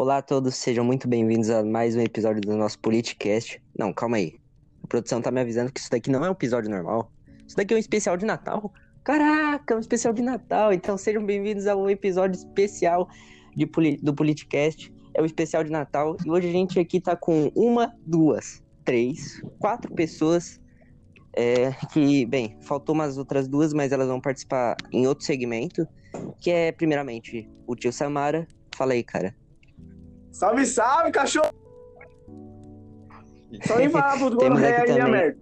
Olá a todos, sejam muito bem-vindos a mais um episódio do nosso Politicast. Não, calma aí. A produção tá me avisando que isso daqui não é um episódio normal. Isso daqui é um especial de Natal. Caraca, um especial de Natal. Então sejam bem-vindos a um episódio especial de, do Politicast. É o um especial de Natal e hoje a gente aqui tá com uma, duas, três, quatro pessoas é, que, bem, faltou umas outras duas, mas elas vão participar em outro segmento, que é, primeiramente, o tio Samara. Fala aí, cara. Salve, salve, cachorro! Só em falar pro dono ré aí, também... merda.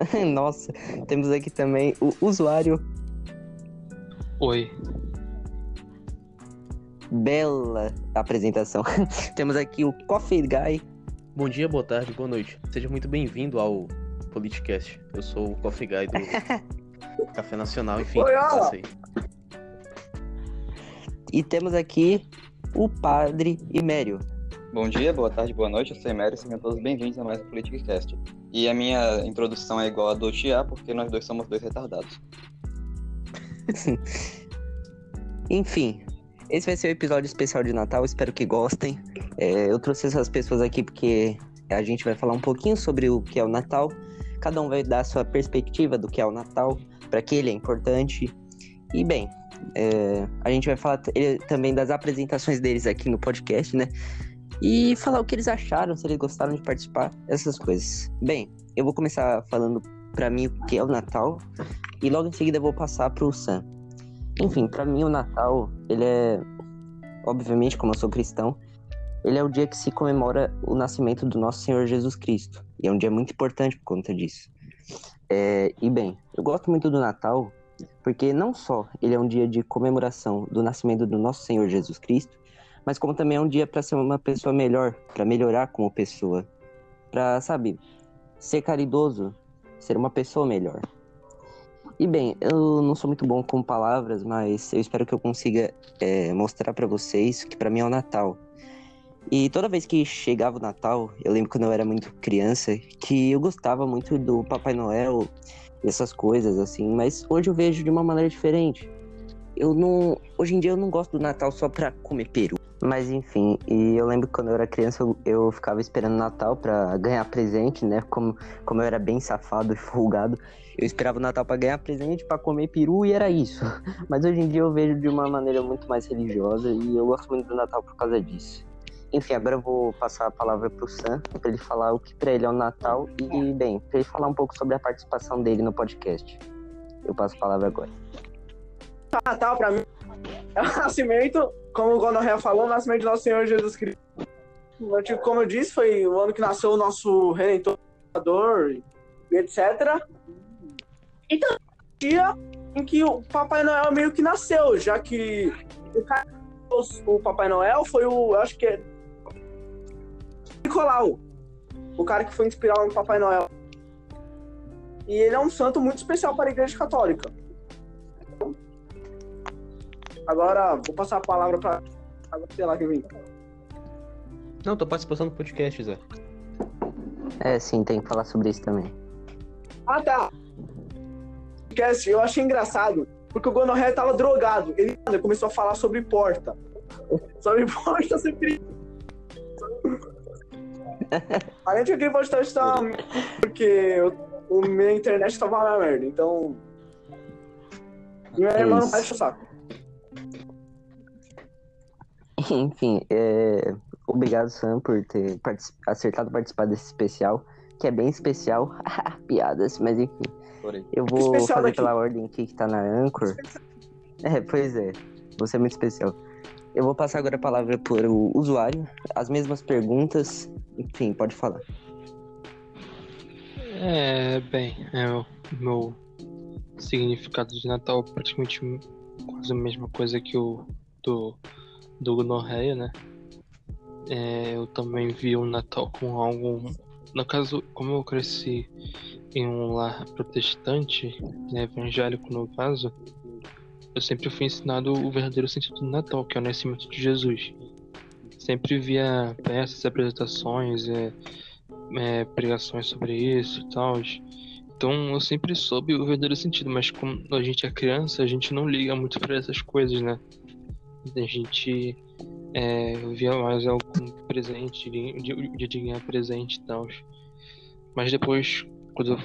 Nossa, temos aqui também o usuário. Oi. Bela apresentação. temos aqui o Coffee Guy. Bom dia, boa tarde, boa noite. Seja muito bem-vindo ao Politicast. Eu sou o Coffee Guy do Café Nacional, enfim. Oi, e temos aqui o Padre Imério. Bom dia, boa tarde, boa noite, eu sou Imério, sejam todos bem-vindos a mais um Politicast. E a minha introdução é igual a do Tia, porque nós dois somos dois retardados. Enfim, esse vai ser o episódio especial de Natal, espero que gostem. É, eu trouxe essas pessoas aqui porque a gente vai falar um pouquinho sobre o que é o Natal. Cada um vai dar a sua perspectiva do que é o Natal, para que ele é importante. E bem, é, a gente vai falar também das apresentações deles aqui no podcast, né? E falar o que eles acharam, se eles gostaram de participar, essas coisas. Bem, eu vou começar falando para mim o que é o Natal e logo em seguida eu vou passar pro Sam. Enfim, para mim o Natal, ele é obviamente, como eu sou cristão, ele é o dia que se comemora o nascimento do nosso Senhor Jesus Cristo. E é um dia muito importante por conta disso. É, e bem, eu gosto muito do Natal porque não só ele é um dia de comemoração do nascimento do nosso Senhor Jesus Cristo, mas como também é um dia para ser uma pessoa melhor, para melhorar como pessoa, para, sabe, ser caridoso, ser uma pessoa melhor. E bem, eu não sou muito bom com palavras, mas eu espero que eu consiga é, mostrar para vocês que para mim é o Natal. E toda vez que chegava o Natal, eu lembro quando eu era muito criança, que eu gostava muito do Papai Noel, essas coisas assim, mas hoje eu vejo de uma maneira diferente. Eu não, hoje em dia eu não gosto do Natal só pra comer peru. Mas enfim, e eu lembro que quando eu era criança eu, eu ficava esperando Natal para ganhar presente, né? Como, como eu era bem safado e folgado, eu esperava o Natal para ganhar presente, para comer peru e era isso. Mas hoje em dia eu vejo de uma maneira muito mais religiosa e eu gosto muito do Natal por causa disso. Enfim, agora eu vou passar a palavra para o Sam, para ele falar o que para ele é o Natal e, bem, para ele falar um pouco sobre a participação dele no podcast. Eu passo a palavra agora. Natal, para mim, é o nascimento, como o Gonorreia falou, o nascimento do nosso Senhor Jesus Cristo. Como eu disse, foi o ano que nasceu o nosso Redentor, e etc. Então, dia em que o Papai Noel meio que nasceu, já que o, o Papai Noel foi o, acho que é Nicolau, o cara que foi inspirado no Papai Noel. E ele é um santo muito especial para a Igreja Católica. Agora, vou passar a palavra para. Sei lá quem vem. Não, tô participando do podcast, Zé. É, sim, tem que falar sobre isso também. Ah, tá. Podcast, eu achei engraçado, porque o Gonorré tava drogado. Ele começou a falar sobre porta. sobre porta, sempre. Além de que pode estar porque o, o minha internet estava na merda, então. Minha é irmã não baixa o saco. Enfim, é... obrigado, Sam, por ter particip... acertado participar desse especial, que é bem especial. Piadas, mas enfim. Eu vou fazer daqui. pela ordem aqui que tá na Anchor. É, pois é. Você é muito especial. Eu vou passar agora a palavra para o usuário. As mesmas perguntas. Enfim, pode falar. É, bem, é o meu significado de Natal praticamente quase a mesma coisa que o do, do Gonorreia, né? É, eu também vi o Natal com algo. No caso, como eu cresci em um lar protestante, né, evangélico no caso, eu sempre fui ensinado o verdadeiro sentido do Natal, que é o nascimento de Jesus. Sempre via peças, apresentações, é, é, pregações sobre isso e tal. Então eu sempre soube o verdadeiro sentido, mas como a gente é criança, a gente não liga muito para essas coisas, né? A gente É, via mais algum presente, de, de, de ganhar presente e tal. Mas depois, quando eu,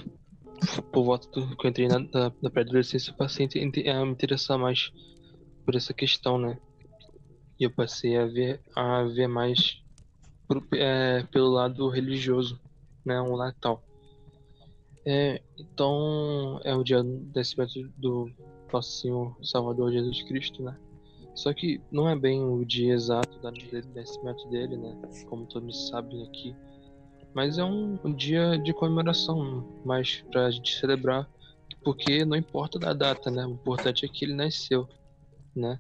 por volta do que eu entrei na, na, na pré-adolescência, eu passei a me interessar mais por essa questão, né? E eu passei a ver, a ver mais pro, é, pelo lado religioso, né? O Natal. É, então, é o dia do nascimento do nosso Senhor Salvador Jesus Cristo, né? Só que não é bem o dia exato do nascimento dele, né? Como todos sabem aqui. Mas é um, um dia de comemoração, mais pra gente celebrar, porque não importa da data, né? O importante é que ele nasceu, né?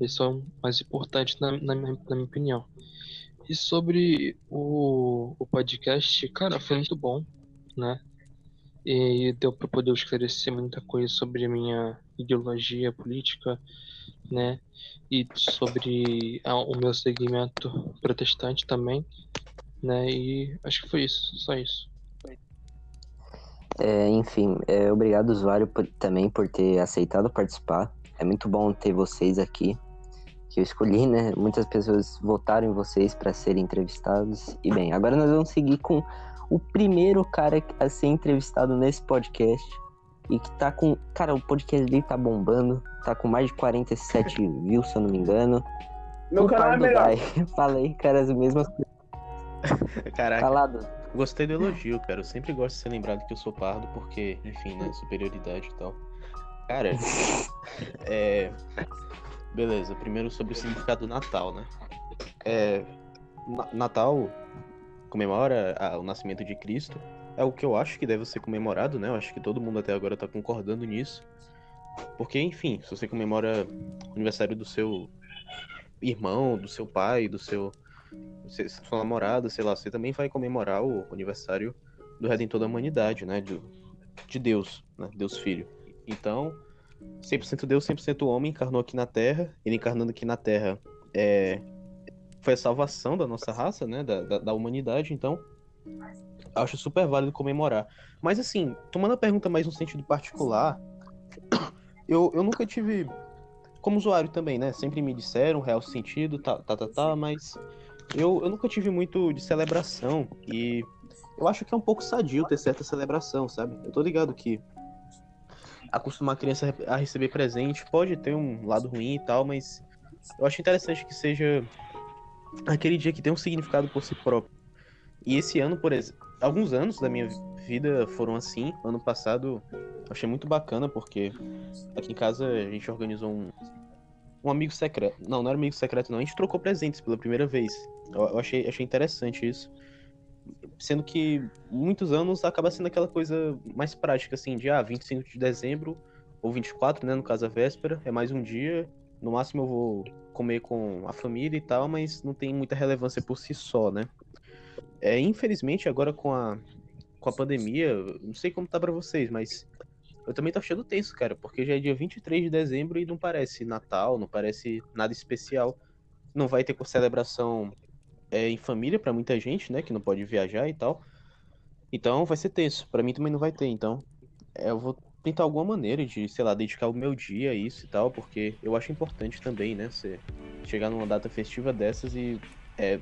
Esse é o mais importante na, na, minha, na minha opinião. E sobre o, o podcast, cara, foi muito bom, né? E deu para poder esclarecer muita coisa sobre a minha ideologia política, né? E sobre a, o meu segmento protestante também, né? E acho que foi isso, só isso. É, enfim, é, obrigado usuário por, também por ter aceitado participar. É muito bom ter vocês aqui, que eu escolhi, né? Muitas pessoas votaram em vocês para serem entrevistados. E bem, agora nós vamos seguir com o primeiro cara a ser entrevistado nesse podcast. E que tá com. Cara, o podcast dele tá bombando. Tá com mais de 47 views, se eu não me engano. Meu o canal é melhor. Falei, cara, as mesmas coisas. Caraca, Calado. gostei do elogio, cara. Eu sempre gosto de ser lembrado que eu sou pardo, porque, enfim, né? Superioridade e tal. Cara, é. Beleza, primeiro sobre o significado do Natal, né? É. Na- Natal comemora o nascimento de Cristo. É o que eu acho que deve ser comemorado, né? Eu acho que todo mundo até agora tá concordando nisso. Porque, enfim, se você comemora o aniversário do seu irmão, do seu pai, do seu sua namorada, sei lá, você também vai comemorar o aniversário do Redentor da Humanidade, né? Do, de Deus, né? Deus Filho. Então, 100% Deus, 100% homem, encarnou aqui na Terra. Ele encarnando aqui na Terra é, foi a salvação da nossa raça, né? Da, da, da humanidade. Então, acho super válido comemorar. Mas, assim, tomando a pergunta mais no sentido particular, eu, eu nunca tive. Como usuário também, né? Sempre me disseram real sentido, tá, tá, tá, tá, mas eu, eu nunca tive muito de celebração e eu acho que é um pouco sadio ter certa celebração, sabe? Eu tô ligado que acostumar a criança a receber presente pode ter um lado ruim e tal, mas eu acho interessante que seja aquele dia que tem um significado por si próprio. E esse ano, por exemplo, alguns anos da minha vida foram assim. Ano passado eu achei muito bacana porque aqui em casa a gente organizou um, um amigo secreto. Não, não era amigo secreto, não. A gente trocou presentes pela primeira vez. Eu, eu achei, achei interessante isso. Sendo que muitos anos acaba sendo aquela coisa mais prática, assim, de ah, 25 de dezembro ou 24, né? No caso a véspera, é mais um dia. No máximo eu vou comer com a família e tal, mas não tem muita relevância por si só, né? É, infelizmente, agora com a, com a pandemia, não sei como tá pra vocês, mas eu também tô achando tenso, cara, porque já é dia 23 de dezembro e não parece Natal, não parece nada especial. Não vai ter celebração é, em família pra muita gente, né, que não pode viajar e tal. Então vai ser tenso. Pra mim também não vai ter, então eu vou tentar alguma maneira de, sei lá, dedicar o meu dia a isso e tal, porque eu acho importante também, né, você chegar numa data festiva dessas e, é,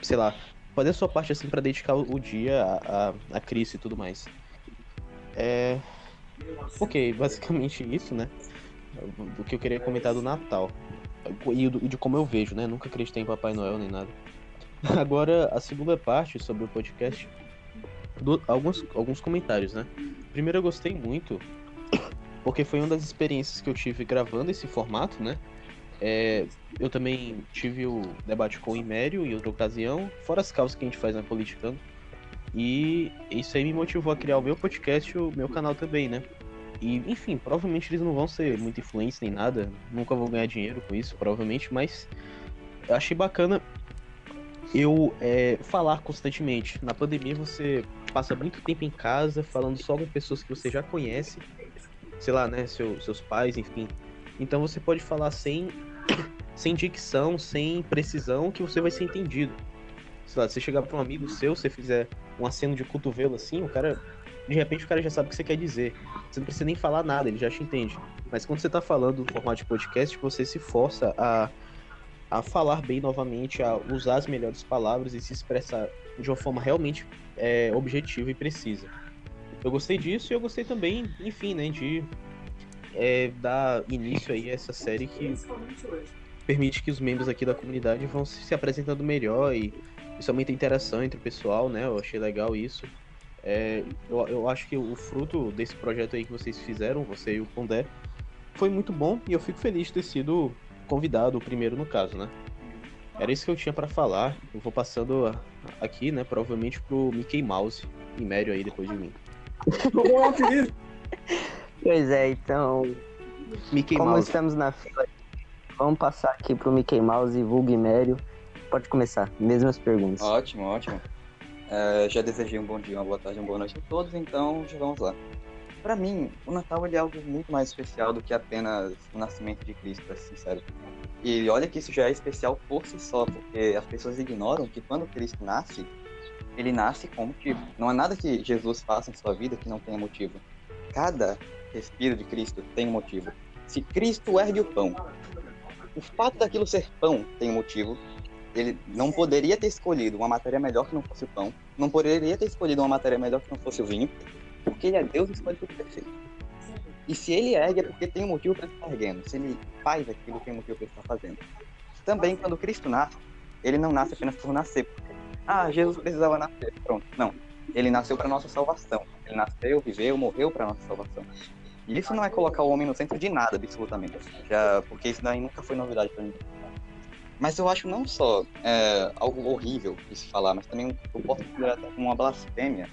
sei lá, fazer a sua parte assim pra dedicar o, dia a, a, a e tudo mais. É, Ok, basicamente isso, né? O que eu queria comentar do Natal. E de como eu vejo, né? Nunca acreditei em Papai Noel nem nada. Agora, a segunda parte sobre o podcast. do- alguns, alguns comentários, né? Primeiro, eu gostei muito, porque foi uma das experiências que eu tive gravando esse formato, né? É, eu também tive o debate com o Imério em outra ocasião, fora as causas que a gente faz na Politicano. E isso aí me motivou a criar o meu podcast e o meu canal também, né? E, enfim, provavelmente eles não vão ser muito influentes nem nada, nunca vou ganhar dinheiro com isso, provavelmente, mas eu achei bacana eu é, falar constantemente. Na pandemia você passa muito tempo em casa falando só com pessoas que você já conhece, sei lá, né, seu- seus pais, enfim. Então você pode falar sem, sem dicção, sem precisão, que você vai ser entendido. Sei lá, se você chegar pra um amigo seu, você fizer um aceno de cotovelo assim, o cara. De repente o cara já sabe o que você quer dizer. Você não precisa nem falar nada, ele já te entende. Mas quando você tá falando no formato de podcast, você se força a a falar bem novamente, a usar as melhores palavras e se expressar de uma forma realmente é, objetiva e precisa. Eu gostei disso e eu gostei também, enfim, né, de é, dar início aí a essa série que permite que os membros aqui da comunidade vão se apresentando melhor e isso aumenta a interação entre o pessoal, né? Eu achei legal isso. É, eu, eu acho que o fruto desse projeto aí que vocês fizeram, você e o Pondé, foi muito bom e eu fico feliz de ter sido convidado, o primeiro no caso, né? Era isso que eu tinha para falar. Eu vou passando aqui, né, provavelmente pro Mickey Mouse em médio aí depois de mim. pois é, então. Mickey como Mouse. estamos na fila, vamos passar aqui pro Mickey Mouse e Vulgo Mério. Pode começar, mesmas perguntas. Ótimo, ótimo. É, já desejei um bom dia, uma boa tarde, uma boa noite a todos, então já vamos lá. Para mim, o Natal é algo muito mais especial do que apenas o nascimento de Cristo, pra ser sincero. E olha que isso já é especial por si só, porque as pessoas ignoram que quando Cristo nasce, ele nasce com motivo. Não há nada que Jesus faça em sua vida que não tenha motivo. Cada respiro de Cristo tem um motivo. Se Cristo ergue o pão, o fato daquilo ser pão tem um motivo. Ele não poderia ter escolhido uma matéria melhor que não fosse o pão, não poderia ter escolhido uma matéria melhor que não fosse o vinho, porque ele é Deus e escolhe tudo perfeito. E se ele ergue é porque tem um motivo para ele estar erguendo. Se ele faz aquilo, tem um motivo para ele estar fazendo. Também, quando Cristo nasce, ele não nasce apenas por nascer. Ah, Jesus precisava nascer. Pronto. Não. Ele nasceu para nossa salvação. Ele nasceu, viveu, morreu para nossa salvação. E isso não é colocar o homem no centro de nada, absolutamente. Já, porque isso daí nunca foi novidade para mim. Mas eu acho não só é, algo horrível se falar, mas também eu posso considerar como uma blasfêmia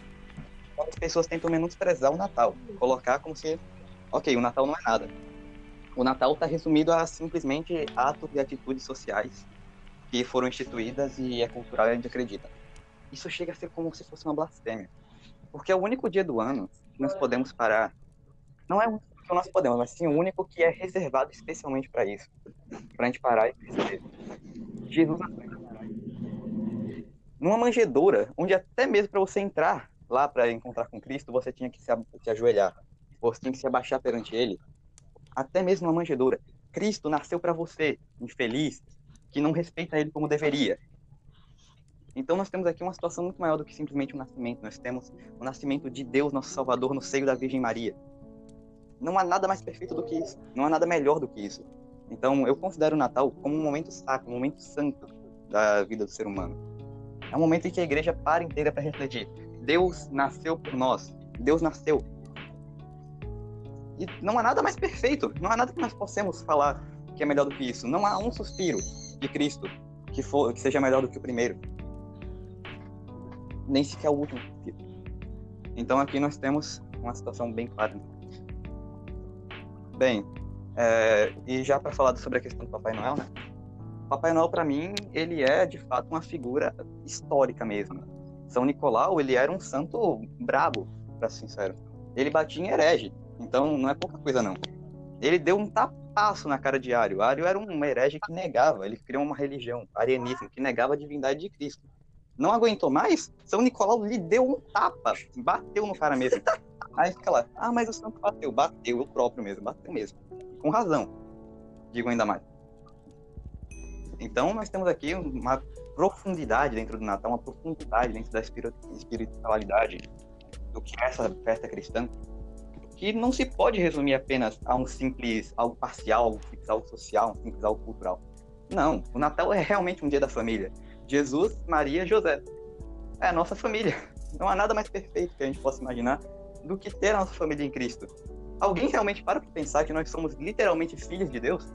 as pessoas tentam menosprezar o Natal. Colocar como se, ok, o Natal não é nada. O Natal está resumido a simplesmente atos e atitudes sociais que foram instituídas e é cultural e a gente acredita. Isso chega a ser como se fosse uma blasfêmia. Porque é o único dia do ano que nós podemos parar. Não é o único que nós podemos, mas sim o único que é reservado especialmente para isso. Para a gente parar e perceber. Jesus numa manjedoura, onde até mesmo para você entrar lá para encontrar com Cristo, você tinha que se, ajoelhar, você tinha que se abaixar perante Ele, até mesmo numa manjedoura. Cristo nasceu para você, infeliz, que não respeita Ele como deveria. Então nós temos aqui uma situação muito maior do que simplesmente um nascimento. Nós temos o nascimento de Deus, nosso Salvador, no seio da Virgem Maria. Não há nada mais perfeito do que isso. Não há nada melhor do que isso. Então eu considero o Natal como um momento sacro, um momento santo da vida do ser humano. É um momento em que a igreja para inteira para refletir. Deus nasceu por nós. Deus nasceu. E não há nada mais perfeito. Não há nada que nós possamos falar que é melhor do que isso. Não há um suspiro de Cristo que, for, que seja melhor do que o primeiro. Nem sequer o último. Então aqui nós temos uma situação bem clara. Bem, é, e já para falar sobre a questão do Papai Noel, né? Papai Noel para mim ele é de fato uma figura histórica mesmo. São Nicolau ele era um santo brabo, para ser sincero. Ele batia em herege, então não é pouca coisa não. Ele deu um tapaço na cara de Ario. Ario era um herege que negava, ele criou uma religião, arianismo, que negava a divindade de Cristo. Não aguentou mais? São Nicolau lhe deu um tapa, bateu no cara mesmo. Aí fica lá, ah, mas o santo bateu, bateu, eu próprio mesmo, bateu mesmo. Com razão, digo ainda mais. Então, nós temos aqui uma profundidade dentro do Natal, uma profundidade dentro da espiritualidade do que é essa festa cristã, que não se pode resumir apenas a um simples algo parcial, algo algo social, um simples algo cultural. Não, o Natal é realmente um dia da família. Jesus, Maria, José. É a nossa família. Não há nada mais perfeito que a gente possa imaginar do que ter a nossa família em Cristo. Alguém realmente para para pensar que nós somos literalmente filhos de Deus?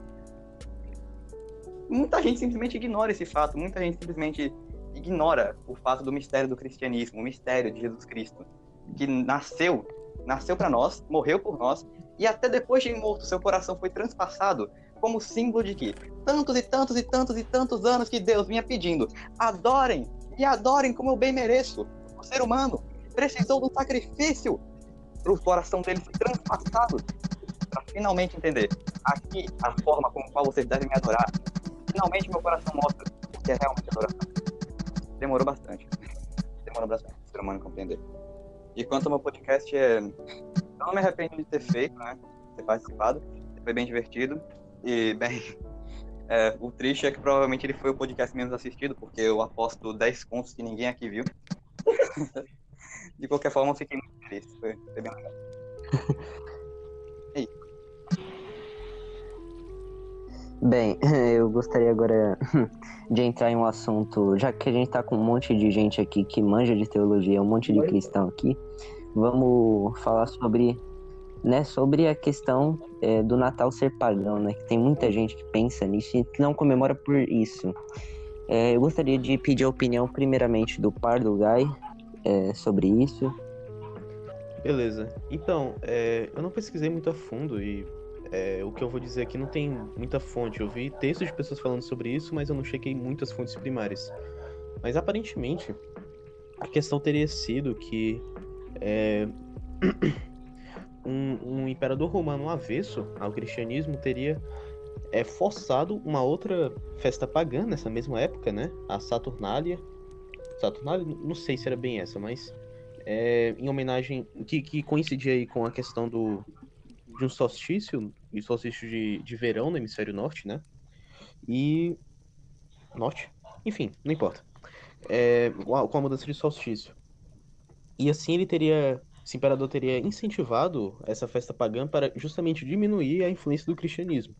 muita gente simplesmente ignora esse fato, muita gente simplesmente ignora o fato do mistério do cristianismo, o mistério de Jesus Cristo, que nasceu, nasceu para nós, morreu por nós, e até depois de morto, seu coração foi transpassado como símbolo de que tantos e tantos e tantos e tantos anos que Deus vinha pedindo, adorem e adorem como eu bem mereço. O ser humano precisou do sacrifício para o coração dele ser transpassado, para finalmente entender aqui a forma como qual vocês devem me adorar, finalmente meu coração mostra o que é realmente adoração. Demorou bastante. Demorou bastante o ser humano compreender. E quanto ao meu podcast, é... eu não me arrependo de ter feito, né? Ter participado. Foi bem divertido. E, bem, É, o triste é que provavelmente ele foi o podcast menos assistido, porque eu aposto 10 contos que ninguém aqui viu. De qualquer forma, eu fiquei muito feliz. Foi, foi bem legal. Bem, eu gostaria agora de entrar em um assunto, já que a gente tá com um monte de gente aqui que manja de teologia, um monte de cristão aqui, vamos falar sobre, né, sobre a questão é, do Natal ser pagão, né? Que tem muita gente que pensa nisso e que não comemora por isso. É, eu gostaria de pedir a opinião primeiramente do Pardo Guy é, sobre isso. Beleza. Então, é, eu não pesquisei muito a fundo e é, o que eu vou dizer aqui não tem muita fonte. Eu vi textos de pessoas falando sobre isso, mas eu não chequei muitas fontes primárias. Mas aparentemente, a questão teria sido que é, um, um, imperador romano avesso ao cristianismo teria é, forçado uma outra festa pagã nessa mesma época, né? A Saturnália. Saturnália, não sei se era bem essa, mas é, em homenagem que, que coincidia aí com a questão do de um solstício, e solstício de, de verão no hemisfério norte, né? E norte, enfim, não importa. É, com a mudança de solstício. E assim ele teria, esse imperador teria incentivado essa festa pagã para justamente diminuir a influência do cristianismo.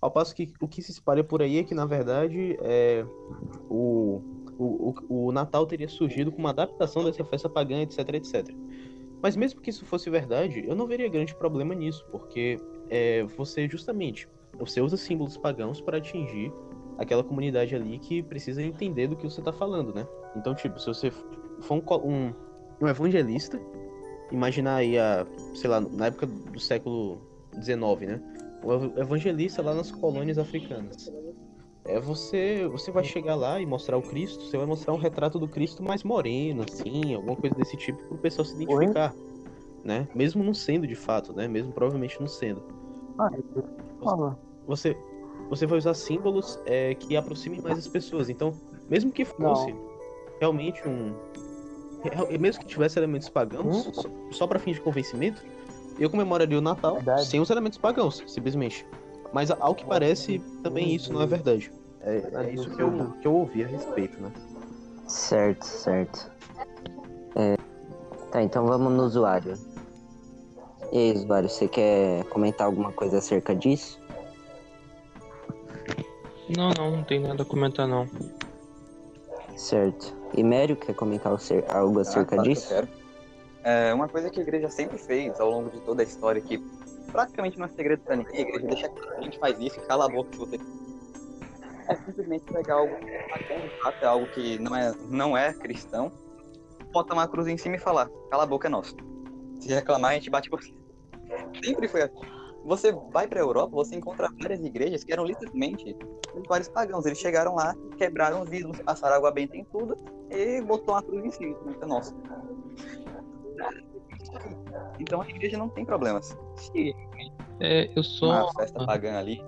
Ao passo que o que se espalha por aí é que, na verdade, é, o, o, o, o Natal teria surgido com uma adaptação dessa festa pagã, etc, etc. Mas mesmo que isso fosse verdade, eu não veria grande problema nisso, porque é, você justamente você usa símbolos pagãos para atingir aquela comunidade ali que precisa entender do que você está falando, né? Então, tipo, se você for um, um, um evangelista, imaginar aí a, sei lá, na época do século XIX, né? O evangelista lá nas colônias africanas. É você, você vai chegar lá e mostrar o Cristo, você vai mostrar um retrato do Cristo mais moreno, assim, alguma coisa desse tipo para o pessoal se identificar, Oi? né? Mesmo não sendo de fato, né? Mesmo provavelmente não sendo. Ah, você, você vai usar símbolos é, que aproximem mais as pessoas. Então, mesmo que fosse não. realmente um, mesmo que tivesse elementos pagãos, hum? só, só para fim de convencimento, eu comemoraria o Natal Verdade. sem os elementos pagãos, simplesmente. Mas ao que parece, também isso não é verdade. É, é isso que eu, que eu ouvi a respeito, né? Certo, certo. É... Tá, então vamos no usuário. E aí, usuário, você quer comentar alguma coisa acerca disso? Não, não, não tem nada a comentar não. Certo. E Mério quer comentar algo acerca ah, claro disso? É uma coisa que a igreja sempre fez ao longo de toda a história que praticamente não é segredo pra ninguém, a igreja deixa a gente faz isso, cala a boca se você é simplesmente pegar algo é algo que não é, não é cristão, bota uma cruz em cima e falar, cala a boca é nosso. Se reclamar, a gente bate por cima. Sempre foi assim. Você vai pra Europa, você encontra várias igrejas que eram literalmente vários pagãos. Eles chegaram lá, quebraram os vidros, passaram água benta em tudo e botou uma cruz em cima. Então, nossa. Então a igreja não tem problemas. Se é, eu sou. Uma festa pagã ali.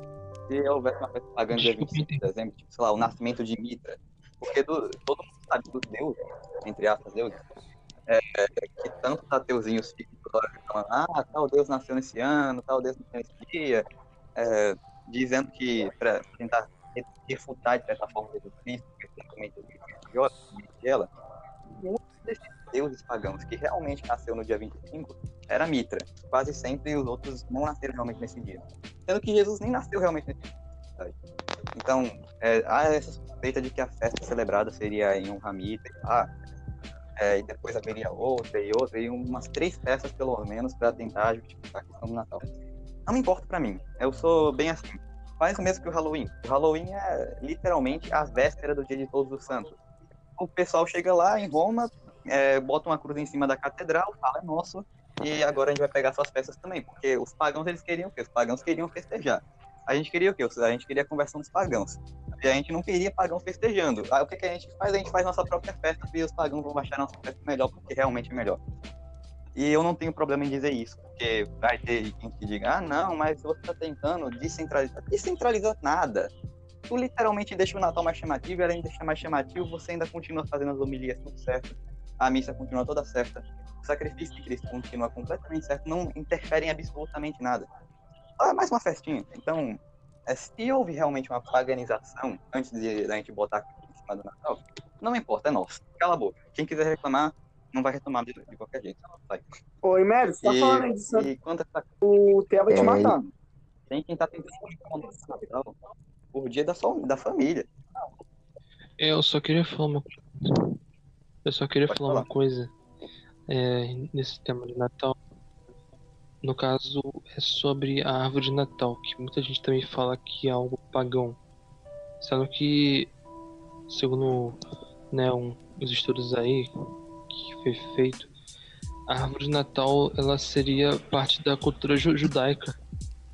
Se houvesse uma festa pagã dia 25 de dezembro, tipo, sei lá, o nascimento de Mitra. Porque do, todo mundo sabe dos deuses, entre aspas, deuses, é, que tantos ateuzinhos ficam falando, ah, tal Deus nasceu nesse ano, tal Deus nasceu nesse dia, é, dizendo que, para tentar refutar de certa forma Jesus Cristo, que religiosa, ela, muitos desses deuses pagãos que realmente nasceu no dia 25 era Mitra. Quase sempre os outros não nasceram realmente nesse dia. Sendo que Jesus nem nasceu realmente nesse dia. Então, é, há essa suspeita de que a festa celebrada seria em um Mitra, ah, é, e depois haveria outra e outra, e umas três festas pelo menos para tentar justificar a questão do Natal. Não importa para mim, eu sou bem assim. Faz o mesmo que o Halloween. O Halloween é literalmente a véspera do dia de Todos os Santos. O pessoal chega lá em Roma, é, bota uma cruz em cima da catedral, fala, é nosso, e agora a gente vai pegar suas festas também, porque os pagãos eles queriam o quê? Os pagãos queriam festejar. A gente queria o quê? A gente queria a conversão dos pagãos. A gente não queria pagãos festejando. Aí o que, que a gente faz? A gente faz nossa própria festa e os pagãos vão achar nossa festa melhor, porque realmente é melhor. E eu não tenho problema em dizer isso, porque vai ter quem que diga, ah, não, mas você está tentando descentralizar. Descentralizar nada. Tu literalmente deixa o Natal mais chamativo, e além de deixar mais chamativo, você ainda continua fazendo as homilias tudo certo a missa continua toda certa, o sacrifício de Cristo continua completamente certo, não interfere em absolutamente nada. Ah, mais uma festinha. Então, é, se houve realmente uma paganização antes de a gente botar em cima do Natal, não importa, é nosso. Cala a boca. Quem quiser reclamar, não vai reclamar de, de qualquer jeito. Vai. Oi, Médio, você tá falando aí de Santo, E quanto a essa o Theo vai te É, matar. tem quem tá tentando Natal por dia da, fam- da família. Eu só queria falar uma coisa. Eu só queria falar falar. uma coisa é, nesse tema de Natal. No caso, é sobre a árvore de Natal, que muita gente também fala que é algo pagão. Sendo que, segundo né, um, os estudos aí que foi feito, a árvore de Natal ela seria parte da cultura ju- judaica,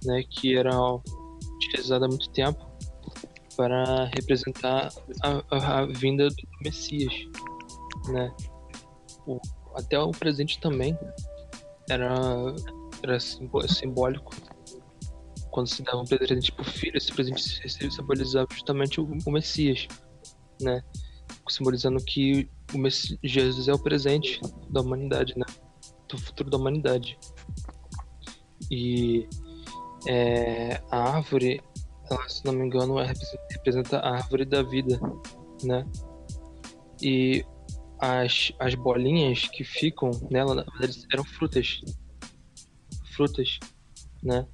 né, que era utilizada há muito tempo para representar a, a- a vinda do Messias, né? O- até o presente também era, era simbólico. Quando se dava um presente pro filho, esse presente se- se simbolizava justamente o, o Messias, né? Simbolizando que o Messi- Jesus é o presente da humanidade, né? Do futuro da humanidade. E é, a árvore ela, se não me engano, é, representa- a árvore da vida, né? E as, as bolinhas que ficam nela, eram frutas. Frutas, né?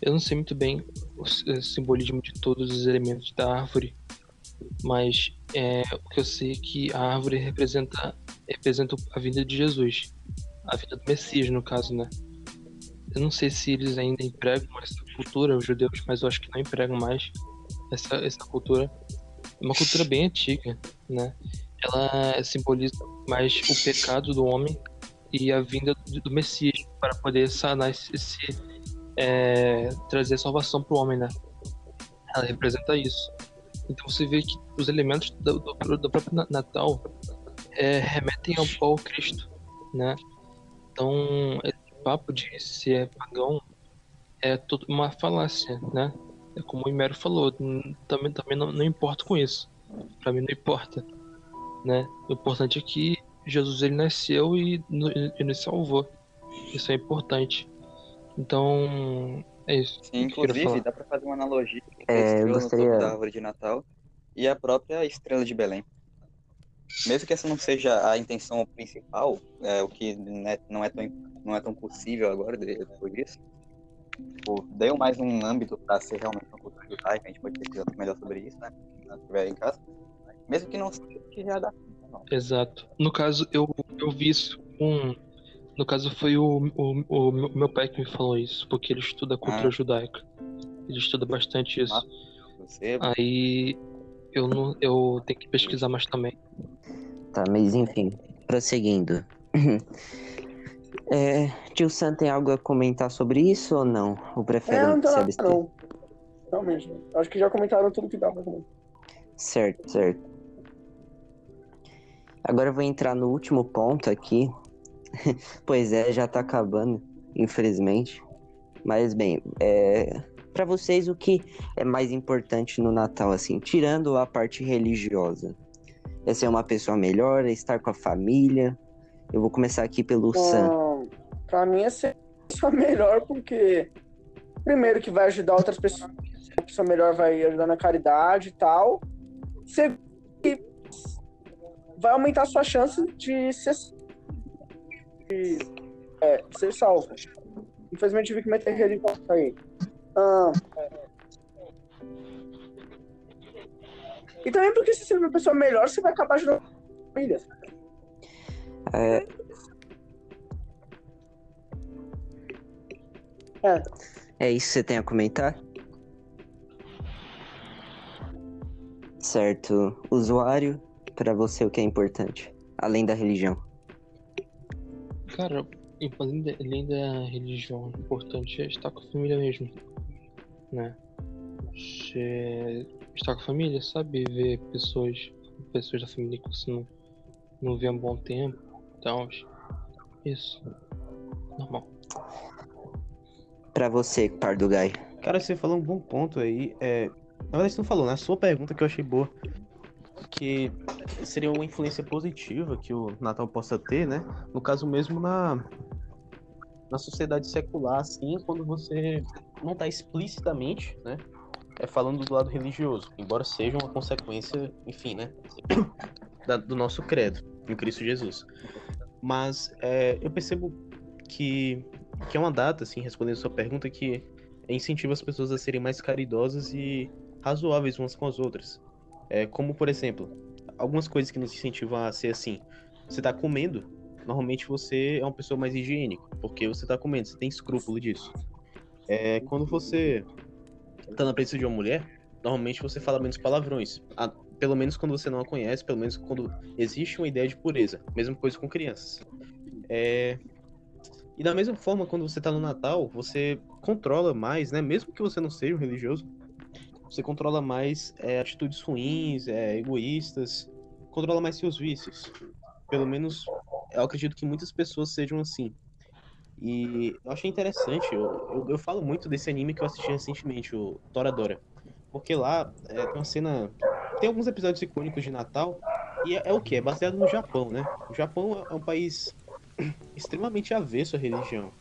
Eu não sei muito bem o o simbolismo de todos os elementos da árvore, mas é, o que eu sei é que a árvore representa, representa a vinda de Jesus, a vinda do Messias, no caso, né? Eu não sei se eles ainda empregam essa cultura, os judeus, mas eu acho que não empregam mais essa, essa cultura. É uma cultura bem antiga, né? Ela simboliza mais o pecado do homem e a vinda do, Messias para poder sanar esse, esse, é, trazer salvação para o homem, né? Ela representa isso. Então você vê que os elementos do, do, do próprio Na- Natal é, remetem ao, ao Cristo, né? Então esse papo de ser pagão é tudo uma falácia, né? É como o Imero falou, também, também não, não com isso. Pra mim não importa, né? O importante é que Jesus ele nasceu e, no- e nos salvou. Isso é importante. Então, é isso. Sim, inclusive, dá pra fazer uma analogia entre É, a estrela no gostaria- topo da árvore de Natal e a própria estrela de Belém. Mesmo que essa não seja a intenção principal, é, o que né, não é tão, não é tão possível agora, de- depois disso, tipo, deu mais um âmbito para ser realmente uma cultura judaica, a gente pode pesquisar melhor sobre isso, né? Quando estiver em casa. Mesmo que não seja, que já dá. Não. Exato. No caso, eu, eu vi isso com. No caso, foi o, o, o meu- meu pai que me falou isso, porque ele estuda a cultura Ah. judaica. Ele estuda bastante isso. Ah. Você, Aí eu não eu tenho que pesquisar mais também. Tá, mas enfim, prosseguindo. É, tio Sam tem algo a comentar sobre isso ou não? Ou prefere É, não tem se abster? não. Realmente. Acho que já comentaram tudo que dava também. Certo, certo. Agora eu vou entrar no último ponto aqui. pois é, já tá acabando, infelizmente. Mas bem, é... para vocês o que é mais importante no Natal, assim, tirando a parte religiosa? É ser uma pessoa melhor, é estar com a família? Eu vou começar aqui pelo Sam. Então, pra mim é ser uma pessoa melhor, porque primeiro que vai ajudar outras pessoas, a pessoa melhor vai ajudar na caridade e tal. Segundo vai aumentar a sua chance de ser, de, é, de ser salvo. Infelizmente tive que meter religião aí. Ah, e também porque se você ser uma pessoa melhor, você vai acabar ajudando a família. É, É. é isso que você tem a comentar? Certo. Usuário, pra você o que é importante? Além da religião. Cara, além da, além da religião, o importante é estar com a família mesmo. Né? Você estar com a família, sabe? Ver pessoas, pessoas da família que você não, não vê há um bom tempo. Então, isso. Normal. Pra você, Pardugai. Cara, você falou um bom ponto aí. É... Na verdade, você não falou, né? A sua pergunta que eu achei boa. Que seria uma influência positiva que o Natal possa ter, né? No caso mesmo na, na sociedade secular, assim, quando você não tá explicitamente, né? é falando do lado religioso, embora seja uma consequência, enfim, né, da- do nosso credo em Cristo Jesus. Mas é, eu percebo que, que é uma data, assim, respondendo a sua pergunta, que incentiva as pessoas a serem mais caridosas e razoáveis umas com as outras. É, como, por exemplo, algumas coisas que nos incentivam a ser assim. Você tá comendo, normalmente você é uma pessoa mais higiênica, porque você tá comendo, você tem escrúpulo disso. É, quando você tá na presença de uma mulher, normalmente você fala menos palavrões. Pelo menos quando você não a conhece, pelo menos quando existe uma ideia de pureza. Mesma coisa com crianças. É, E da mesma forma, quando você tá no Natal, você controla mais, né? Mesmo que você não seja um religioso, você controla mais é, atitudes ruins, é, egoístas, controla mais seus vícios. Pelo menos eu acredito que muitas pessoas sejam assim. E eu achei interessante, eu, eu, eu falo muito desse anime que eu assisti recentemente, o Toradora. Porque lá é, tem uma cena. Tem alguns episódios icônicos de Natal, e é, é o que? É baseado no Japão, né? O Japão é um país extremamente avesso à religião.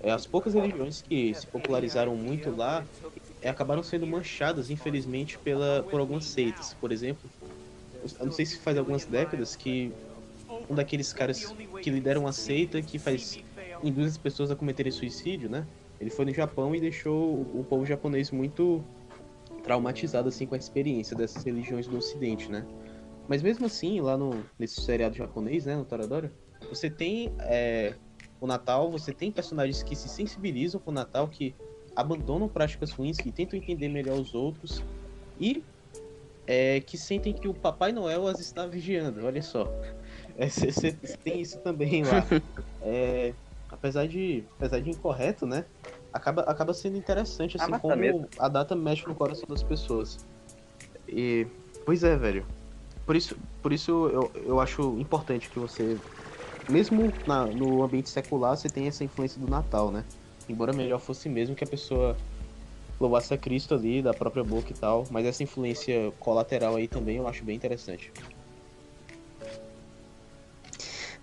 É, as poucas religiões que se popularizaram muito lá é, acabaram sendo manchadas, infelizmente, pela, por algumas seitas. Por exemplo, eu não sei se faz algumas décadas que um daqueles caras que lideram uma seita que faz induz as pessoas a cometerem suicídio, né? Ele foi no Japão e deixou o povo japonês muito traumatizado assim com a experiência dessas religiões do Ocidente, né? Mas mesmo assim, lá no nesse seriado japonês, né, no Toradora, você tem é, o Natal, você tem personagens que se sensibilizam com o Natal, que abandonam práticas ruins, que tentam entender melhor os outros e é, que sentem que o Papai Noel as está vigiando. Olha só, você é, tem isso também lá. É, apesar de apesar de incorreto, né? Acaba, acaba sendo interessante assim Ah, como mesmo. a data mexe no coração das pessoas. E pois é, velho. Por isso, por isso eu, eu acho importante que você, mesmo na- no ambiente secular, você tenha essa influência do Natal, né? Embora melhor fosse mesmo que a pessoa louvasse a Cristo ali, da própria boca e tal, mas essa influência colateral aí também eu acho bem interessante.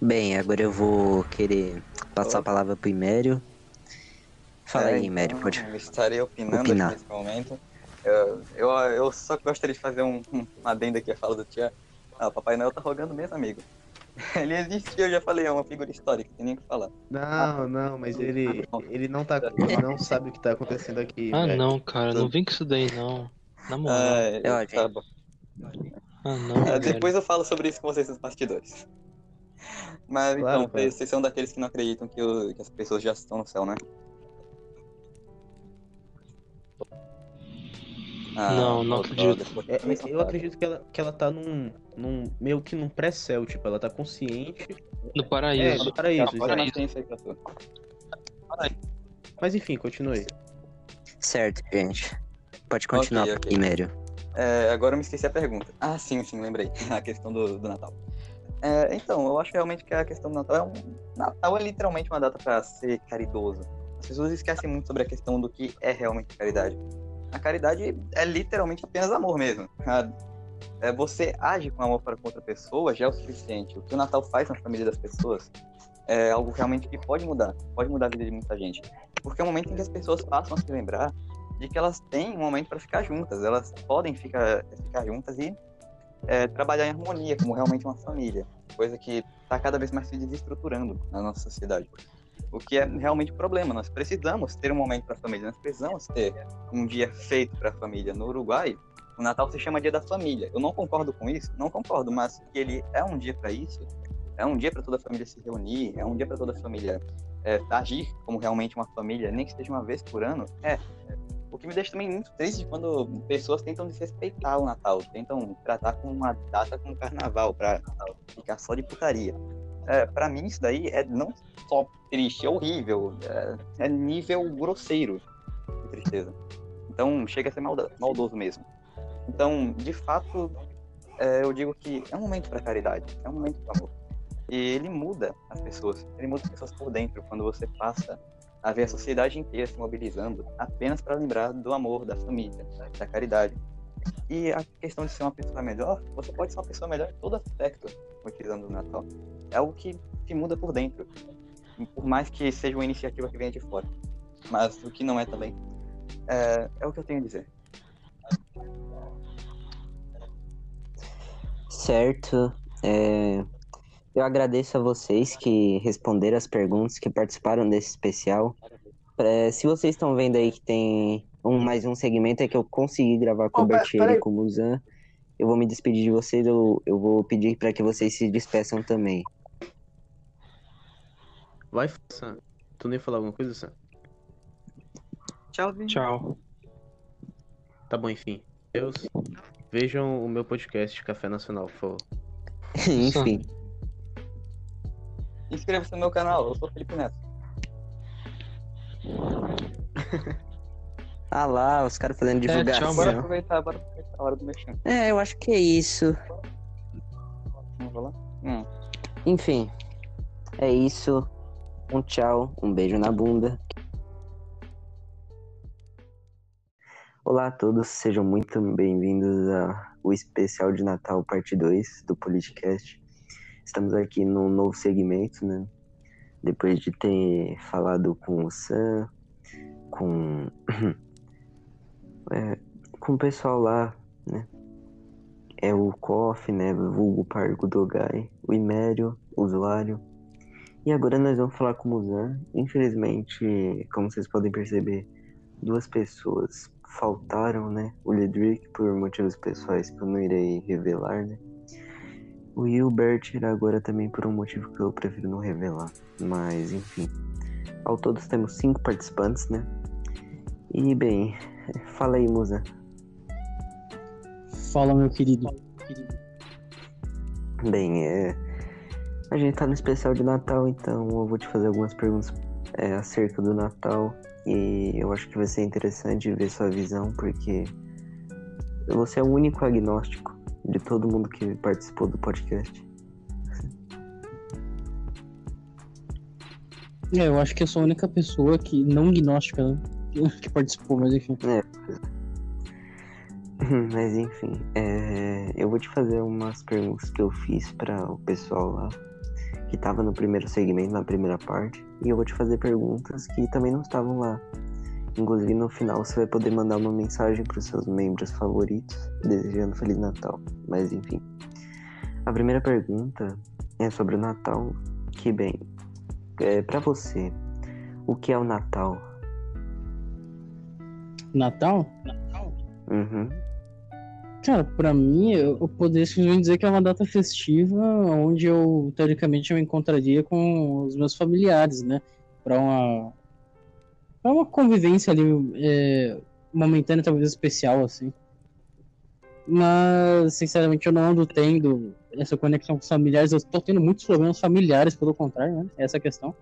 Bem, agora eu vou querer passar a palavra pro Imério. Fala É, aí, Imério, então, pode. Eu estarei opinando Opinar. nesse momento. Eu, eu, eu só gostaria de fazer um, um adendo aqui à fala do Tia. Ah, o Papai Noel tá rogando mesmo, amigo. Ele existiu, eu já falei, é uma figura histórica, tem nem o que falar. Não, não, mas ele, ele não tá, ele não sabe o que tá acontecendo aqui. Ah, velho. não, cara, não vem com isso daí, não. Na moral. Ah, tá bom. Ah, não, Ah, depois eu falo sobre isso com vocês nos bastidores. Mas Claro, então, cara. vocês são daqueles que não acreditam que, o- que as pessoas já estão no céu, né? Ah, Não, não acredito. É, é, eu acredito que ela, que ela tá num, num. meio que num pré-céu, tipo, ela tá consciente. No É, paraíso. no paraíso, Olha exato. na ciência aí pra tu. Mas enfim, continue. Certo, gente. Pode continuar, Ok, ok. Imério. É, agora eu me esqueci a pergunta. Ah, sim, sim, lembrei. A questão do, do Natal. É, então, eu acho realmente que a questão do Natal é um. Natal é literalmente uma data pra ser caridoso. As pessoas esquecem muito sobre a questão do que é realmente caridade. A caridade é literalmente apenas amor mesmo. É, você age com amor para com outra pessoa já é o suficiente. O que o Natal faz na família das pessoas é algo realmente que pode mudar. Pode mudar a vida de muita gente. Porque é um momento em que as pessoas passam a se lembrar de que elas têm um momento para ficar juntas. Elas podem ficar, ficar juntas e é, trabalhar em harmonia, como realmente uma família. Coisa que está cada vez mais se desestruturando na nossa sociedade. O que é realmente um problema. Nós precisamos ter um momento para a família. Nós precisamos ter um dia feito para a família. No Uruguai, o Natal se chama Dia da Família. Eu não concordo com isso, não concordo, mas que ele é um dia para isso. É um dia para toda a família se reunir. É um dia para toda a família é, agir como realmente uma família, nem que seja uma vez por ano. É, o que me deixa também muito triste quando pessoas tentam desrespeitar o Natal, tentam tratar com uma data como carnaval, pra ficar só de putaria. É, para mim, isso daí é não só triste, é horrível, é, é nível grosseiro de tristeza. Então, chega a ser maldoso mesmo. Então, de fato, é, eu digo que é um momento para caridade, é um momento para amor. E ele muda as pessoas, ele muda as pessoas por dentro quando você passa a ver a sociedade inteira se mobilizando apenas para lembrar do amor, da família, da caridade. E a questão de ser uma pessoa melhor, você pode ser uma pessoa melhor em todo aspecto, utilizando o Natal. É algo que te muda por dentro, por mais que seja uma iniciativa que venha de fora. Mas o que não é também, é, é o que eu tenho a dizer. Certo. É... Eu agradeço a vocês que responderam as perguntas, que participaram desse especial. É, se vocês estão vendo aí que tem um, mais um segmento, é que eu consegui gravar com Oh, o Bertieri e com o Muzan. Eu vou me despedir de vocês, eu, eu vou pedir para que vocês se despeçam também. Vai, Sam. Tu nem ia falar alguma coisa, Sam? Tchauzinho. Tchau. Tá bom, enfim. Deus. Vejam o meu podcast Café Nacional, por favor. Enfim. Inscreva-se no meu canal, eu sou Felipe Neto. Ah lá, os caras fazendo É, tchau, divulgação. Bora aproveitar, bora aproveitar a hora do mexer. É, eu acho que é isso. Vamos lá? Hum. Enfim, é isso. Um tchau, um beijo na bunda. Olá a todos, sejam muito bem-vindos ao especial de Natal, parte 2 do Politicast. Estamos aqui num novo segmento, né? Depois de ter falado com o Sam, com, é, com o pessoal lá, né? É o KOF, né? Vulgo Pargo Dogai, o Imério, usuário. E agora nós vamos falar com o Muzan. Infelizmente, como vocês podem perceber, duas pessoas faltaram, né? O Ledrick por motivos pessoais que eu não irei revelar, né? O Hilbert irá agora também por um motivo que eu prefiro não revelar. Mas, enfim. Ao todos temos cinco participantes, né? E, bem, fala aí, Musa. Fala, meu querido. Bem, é. A gente tá no especial de Natal, então eu vou te fazer algumas perguntas é, acerca do Natal. E eu acho que vai ser interessante ver sua visão, porque você é o único agnóstico de todo mundo que participou do podcast. É, eu acho que eu sou a única pessoa que não gnóstica né, que participou, mas enfim. Mas enfim, é, eu vou te fazer umas perguntas que eu fiz para o pessoal lá, que tava no primeiro segmento, na primeira parte, e eu vou te fazer perguntas que também não estavam lá. Inclusive no final você vai poder mandar uma mensagem para os seus membros favoritos, desejando Feliz Natal. Mas enfim. A primeira pergunta é sobre o Natal, que bem, é, para você, o que é o Natal? Natal? Uhum. Cara, pra mim, eu poderia simplesmente dizer que é uma data festiva onde eu, teoricamente, eu me encontraria com os meus familiares, né? Pra uma, pra uma convivência ali é, momentânea, talvez especial, assim. Mas, sinceramente, eu não ando tendo essa conexão com os familiares. Eu tô tendo muitos problemas familiares, pelo contrário, né? Essa é a questão.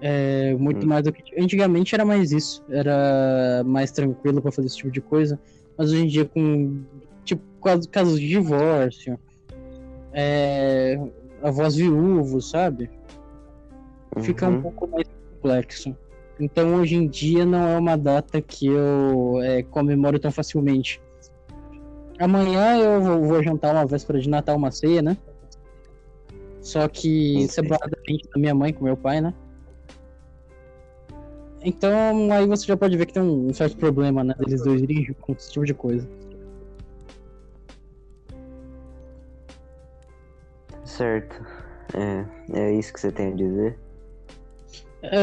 É, muito Hum. mais do que. Antigamente era mais isso. Era mais tranquilo pra fazer esse tipo de coisa. Mas hoje em dia, com tipo, casos- de divórcio, é, avós viúvos, sabe? Fica um Uhum. pouco mais complexo. Então hoje em dia não é uma data que eu é, comemoro tão facilmente. Amanhã eu vou, vou jantar uma véspera de Natal, uma ceia, né? Só que separadamente da minha mãe com meu pai, né? Então aí você já pode ver que tem um certo problema, né? Eles dois irem juntos, esse tipo de coisa. Certo. É, é isso que você tem a dizer? É,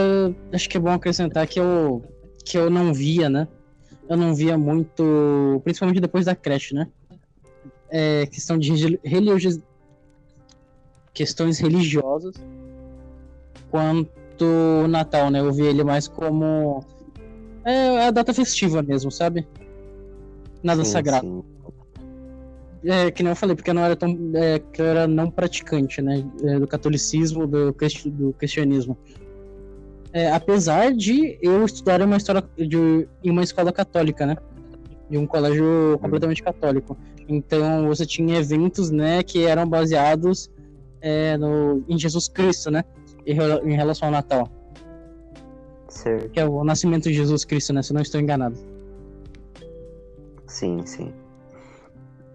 acho que é bom acrescentar que eu, que eu não via, né? Eu não via muito, principalmente depois da creche, né? É, questão de religi- religio- questões religiosas quanto o Natal, né? Eu vi ele mais como é, a data festiva mesmo, sabe? Nada Sim, sagrado. sim. É, que nem eu falei, porque eu não era tão. É, que eu era não praticante, né? é, do catolicismo, do, do cristianismo. É, apesar de eu estudar em uma, história de, em uma escola católica, né? De um colégio completamente católico. Então você tinha eventos, né, que eram baseados é, no, em Jesus Cristo, né? Em, rela- em relação ao Natal. Certo. Que é o nascimento de Jesus Cristo, né? Se não estou enganado. Sim, sim.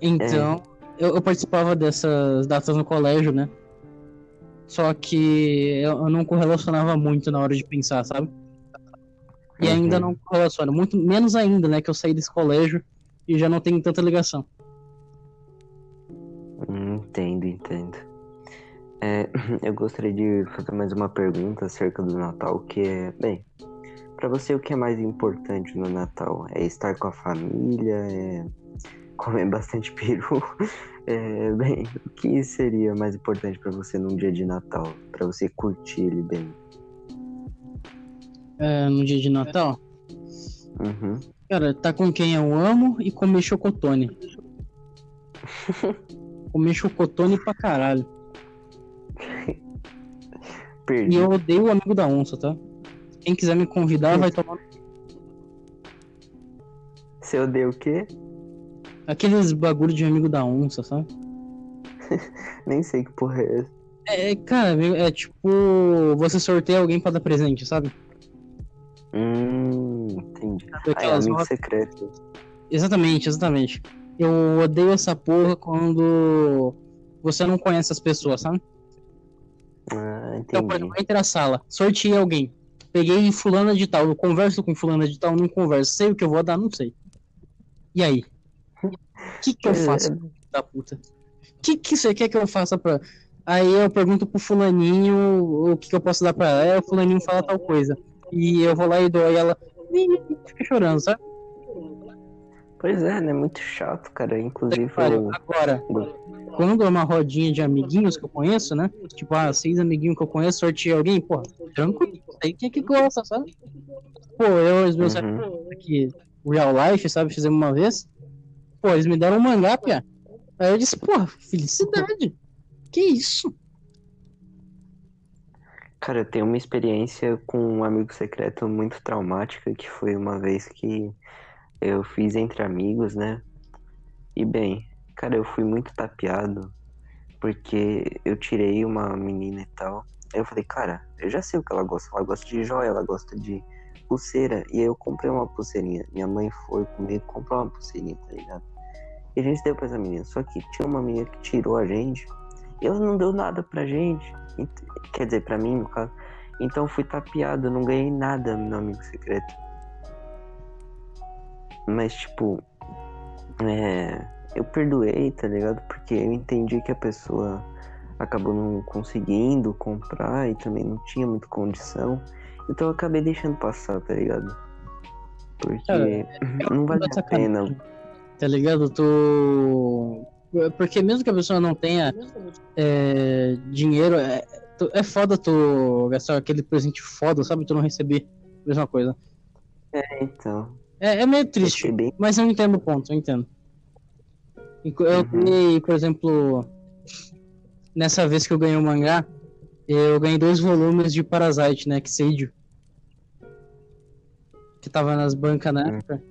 Então, eu, eu participava dessas datas no colégio, né? Só que eu, eu não correlacionava muito na hora de pensar, sabe? E Uhum. ainda não correlaciono. Muito menos ainda, né? Que eu saí desse colégio e já não tenho tanta ligação. Hum, Entendo, entendo. É, eu gostaria de fazer mais uma pergunta acerca do Natal, que é, bem, pra você o que é mais importante no Natal? É estar com a família? É comer bastante peru? É, bem, o que seria mais importante pra você num dia de Natal? Pra você curtir ele bem? É, no dia de Natal? Uhum. Cara, tá com quem eu amo e comer chocotone. comer chocotone pra caralho. Perdi. E eu odeio o amigo da onça, tá? Quem quiser me convidar vai tomar Você odeia o quê? aqueles bagulho de amigo da onça, sabe? Nem sei que porra é essa. É, cara, é tipo você sorteia alguém pra dar presente, sabe? Hum, entendi. Ah, é secreto. Exatamente, exatamente. Eu odeio essa porra quando você não conhece as pessoas, sabe? Então, por exemplo, entra na sala, sorteei alguém. Peguei fulana de tal, eu converso com fulana de tal, não converso. Sei o que eu vou dar, não sei. E aí? O que, que eu é. faço, filho da puta? O que, que você quer que eu faça pra. Aí eu pergunto pro fulaninho o que, que eu posso dar pra ela, aí o fulaninho fala tal coisa. E eu vou lá e dou, e ela fica chorando, sabe? Pois é, né? Muito chato, cara. Inclusive, Pariu. eu... Agora, quando é uma rodinha de amiguinhos que eu conheço, né? Tipo, ah, seis amiguinhos que eu conheço, sorteei alguém, pô, tranquilo, aí quem é que gosta, sabe? Pô, eu e os meus Uhum. amigos aqui, real life, sabe, fizemos uma vez. Pô, eles me deram um mangá, pia. Aí eu disse, pô, felicidade. Que isso? Cara, eu tenho uma experiência com um amigo secreto muito traumática, que foi uma vez que eu fiz entre amigos, né? E bem, cara, eu fui muito tapeado, porque eu tirei uma menina e tal. Eu falei, cara, eu já sei o que ela gosta. Ela gosta de joia, ela gosta de pulseira. E aí eu comprei uma pulseirinha. Minha mãe foi comigo comprou uma pulseirinha, tá ligado? E a gente deu pra essa menina. Só que tinha uma menina que tirou a gente. E ela não deu nada pra gente. Ent- Quer dizer, pra mim, no caso. Então fui tapeado, não ganhei nada no amigo secreto. Mas, tipo, é, eu perdoei, tá ligado? Porque eu entendi que a pessoa acabou não conseguindo comprar e também não tinha muita condição. Então eu acabei deixando passar, tá ligado? Porque Cara, não vale a pena. Tá ligado? Tu. Porque mesmo que a pessoa não tenha é, dinheiro, é, é foda tu gastar aquele presente foda, sabe? Tu não receber a mesma coisa. Então, É, é meio triste. bem. Mas eu entendo o ponto, eu entendo. Eu Uhum. ganhei, por exemplo, nessa vez que eu ganhei o mangá, eu ganhei dois volumes de Parasite, né? Que Seidio. Que tava nas bancas na Hum. época.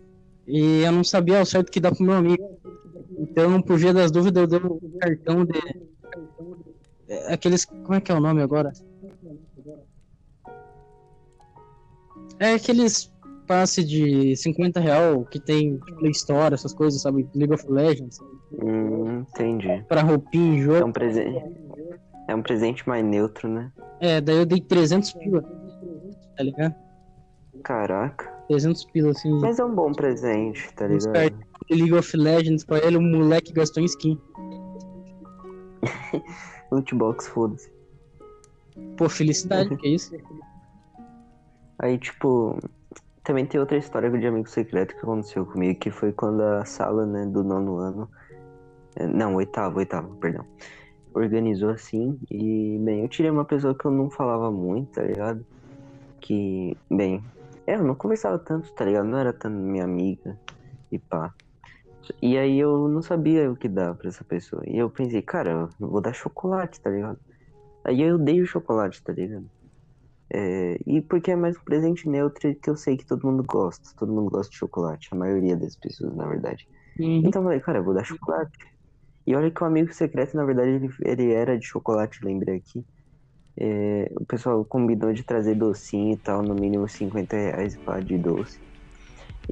E eu não sabia ao certo que dá pro meu amigo. Então, por via das dúvidas, eu dei um cartão de. é, Aqueles. Como é que é o nome agora? É aqueles passe de 50 real que tem Play Store, essas coisas, sabe? League of Legends, Hum, entendi. pra roupinha em É jogo. um presente. É um presente mais neutro, né? É, daí eu dei 300 pila. Tá ligado? Caraca. 300 pila, assim. Mas é um bom presente, tá ligado? League of Legends pra ele, o moleque gastou em skin. Lootbox, foda-se. Pô, felicidade, que isso? Aí, tipo, também tem outra história de amigo secreto que aconteceu comigo, que foi quando a sala, né, do nono ano. eh, Não, oitavo, oitavo, perdão. Organizou assim, e, bem, eu tirei uma pessoa que eu não falava muito, tá ligado? Que, bem, é, eu não conversava tanto, tá ligado? Não era tanto minha amiga e pá. E aí eu não sabia o que dar pra essa pessoa. E eu pensei, cara, eu vou dar chocolate, tá ligado? Aí eu dei o chocolate, tá ligado? É, e porque é mais um presente neutro que eu sei que todo mundo gosta. Todo mundo gosta de chocolate, a maioria das pessoas, na verdade. Uhum. Então eu falei, cara, eu vou dar chocolate. E olha que o amigo secreto, na verdade, ele, ele era de chocolate, lembrei aqui. É, o pessoal combinou de trazer docinho e tal, no mínimo 50 reais pá, de doce.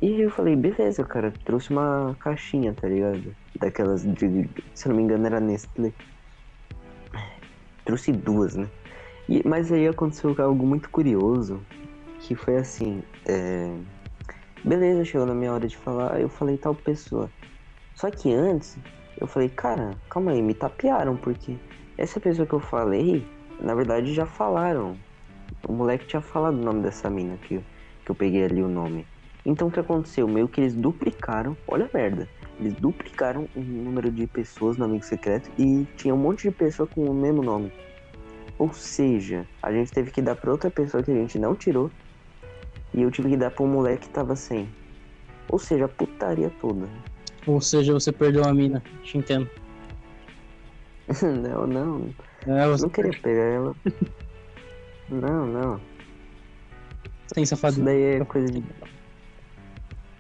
E eu falei, beleza, cara, trouxe uma caixinha, tá ligado? Daquelas de, se eu não me engano, era Nestlé. Trouxe duas, né? E- mas aí aconteceu algo muito curioso, que foi assim, é, beleza, chegou na minha hora de falar, eu falei tal pessoa. Só que antes, Eu falei, cara, calma aí, me tapearam, porque essa pessoa que eu falei, na verdade já falaram. O moleque tinha falado o nome dessa mina que, que eu peguei ali o nome. Então o que aconteceu? Meio que eles duplicaram, olha a merda. Eles duplicaram o número de pessoas no Amigo Secreto e tinha um monte de pessoa com o mesmo nome. Ou seja, a gente teve que dar pra outra pessoa que a gente não tirou. E eu tive que dar pra um moleque que tava sem. Ou seja, a putaria toda. Ou seja, você perdeu a mina. Te entendo. não, não. É, você não queria pegar ela. Não, não. tem Isso safadinho. daí é coisa de.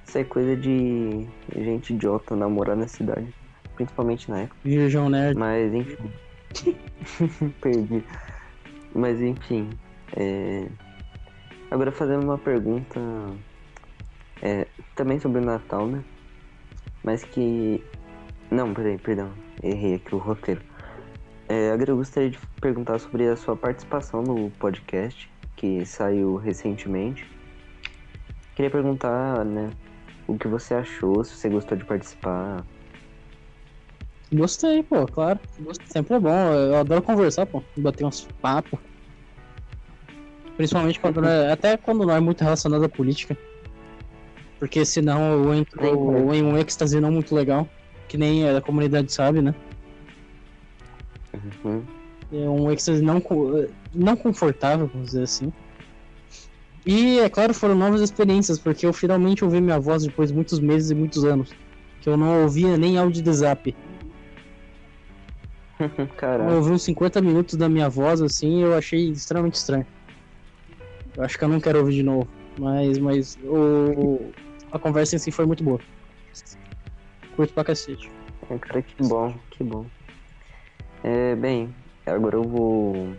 Isso é coisa de gente idiota namorar na cidade. Principalmente na época. João Nerd. Mas enfim. Perdi. Mas enfim. é, Agora fazendo uma pergunta. é, Também sobre o Natal, né? Mas que. Não, peraí, perdão. Errei aqui o roteiro. É, agora eu gostaria de perguntar sobre a sua participação no podcast, que saiu recentemente. Queria perguntar, né, o que você achou, se você gostou de participar. Gostei, pô, claro. Sempre é bom. Eu adoro conversar, pô. Bater uns papos. Principalmente quando não é, até quando não é muito relacionado à política. Porque senão eu entro Sim, em um êxtase não muito legal. Que nem a comunidade sabe, né? Uhum. É um êxtase não, não confortável, vamos dizer assim. E, é claro, foram novas experiências, porque eu finalmente ouvi minha voz depois de muitos meses e muitos anos. Que eu não ouvia nem áudio de zap. Eu Caraca. ouvi uns 50 minutos da minha voz, assim, e eu achei extremamente estranho. Eu acho que eu não quero ouvir de novo. Mas, mas o... a conversa em si foi muito boa. Curto pra cacete. É, cara, que bom, que bom. É, bem, agora eu vou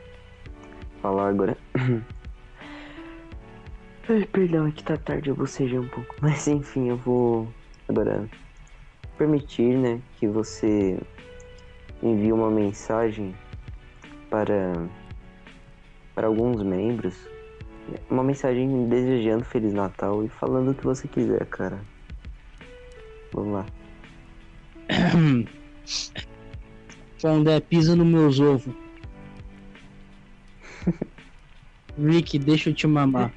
falar agora. Ai, perdão, é que tá tarde, eu bocejei um pouco. Mas enfim, eu vou agora permitir, né, que você envie uma mensagem para para alguns membros. Uma mensagem desejando Feliz Natal e falando o que você quiser, cara. Vamos lá. Quando é pisa nos meus ovos. Rick, deixa eu te mamar.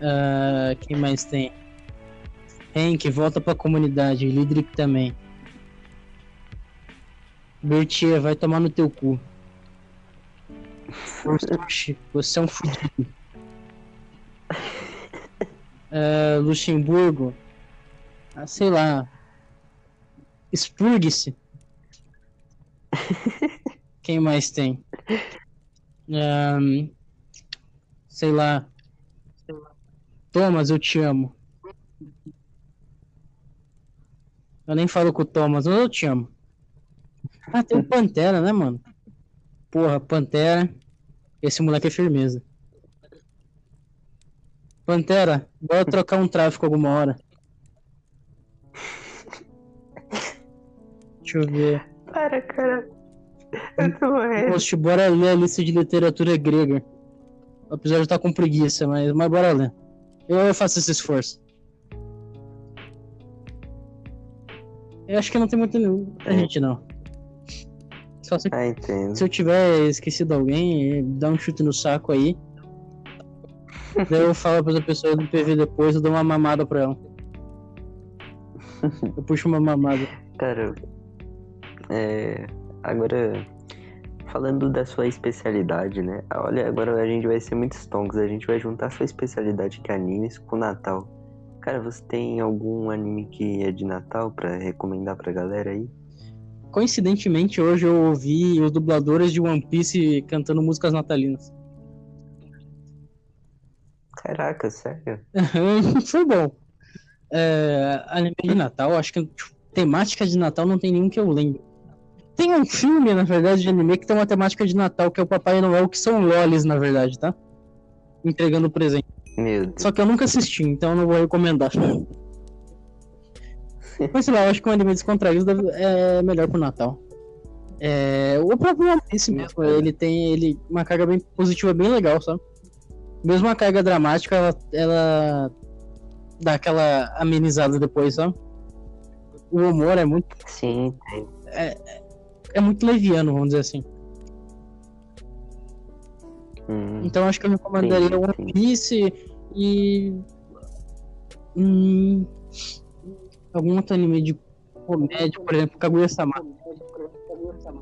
Ah, quem mais tem? Hank, volta pra comunidade. Lidrick também. Bertia, vai tomar no teu cu. Você é um fudido. Ah, Luxemburgo. Ah, sei lá. Spurgue-se. Quem mais tem? Ahn, sei lá. Thomas, eu te amo. Eu nem falo com o Thomas, mas eu te amo. Ah, tem o Pantera, né, mano? Porra, Pantera. Esse moleque é firmeza. Pantera, bora trocar um tráfico alguma hora. Deixa eu ver. Para, cara. Eu tô morrendo. Poxa, bora ler a lista de literatura grega. Apesar de estar com preguiça, mas, mas bora ler. Eu, faço esse esforço. Eu acho que não tem muita, muita gente, não. Só se, Ah, entendo. se eu tiver esquecido alguém, dá um chute no saco aí. Daí eu falo pra pessoa do PV depois, eu dou uma mamada pra ela. Eu puxo uma mamada. Cara, é, agora falando da sua especialidade, né? Olha, agora a gente vai ser muito stonks, a gente vai juntar a sua especialidade que é animes com Natal. Cara, você tem algum anime que é de Natal pra recomendar pra galera aí? Coincidentemente, hoje eu ouvi os dubladores de One Piece cantando músicas natalinas. Caraca, sério? Foi bom. É, anime de Natal, acho que tipo, temática de Natal não tem nenhum que eu lembro. Tem um filme, na verdade, de anime que tem uma temática de Natal, que é o Papai Noel, que são lolis, na verdade, tá? Entregando presente. Só que eu nunca assisti, então eu não vou recomendar. Mas sei lá, eu acho que um anime descontraído é melhor pro Natal. É, o próprio Piece mesmo, ele tem ele, uma carga bem positiva, bem legal, sabe? Mesmo a carga dramática, ela, ela dá aquela amenizada depois, sabe? o humor é muito, Sim, tem. é muito leviano, vamos dizer assim. Hum, Então acho que eu recomendaria Entendi, One. Piece e. Hum, algum outro anime de comédia, por exemplo, Kaguya-sama.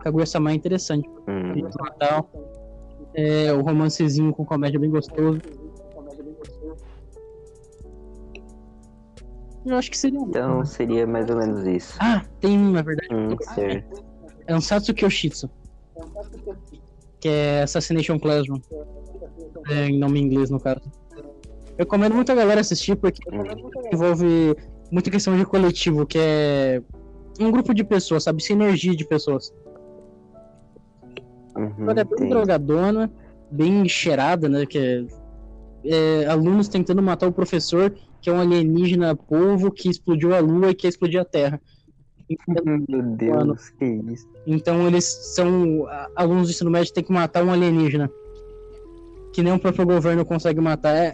Kaguya-sama é interessante. hum, Natal. É, o romancezinho com comédia bem gostoso. Eu acho que seria um. Então seria mais ou menos isso. Ah, tem um, na verdade. Hum, certo. É um Satsuki Yoshitsu. Que é Assassination Classroom. É, em nome inglês, no caso. Eu recomendo muito a galera assistir porque Hum, envolve muita questão de coletivo, que é um grupo de pessoas, sabe? Sinergia de pessoas. uhum, Ela é bem drogadona, bem cheirada, né? Que é, é, alunos tentando matar o professor, que é um alienígena polvo que explodiu a lua e quer explodir a terra. Então, Meu Deus, que isso. então eles são alunos do ensino médio que tem que matar um alienígena. Que nem o próprio governo consegue matar. É,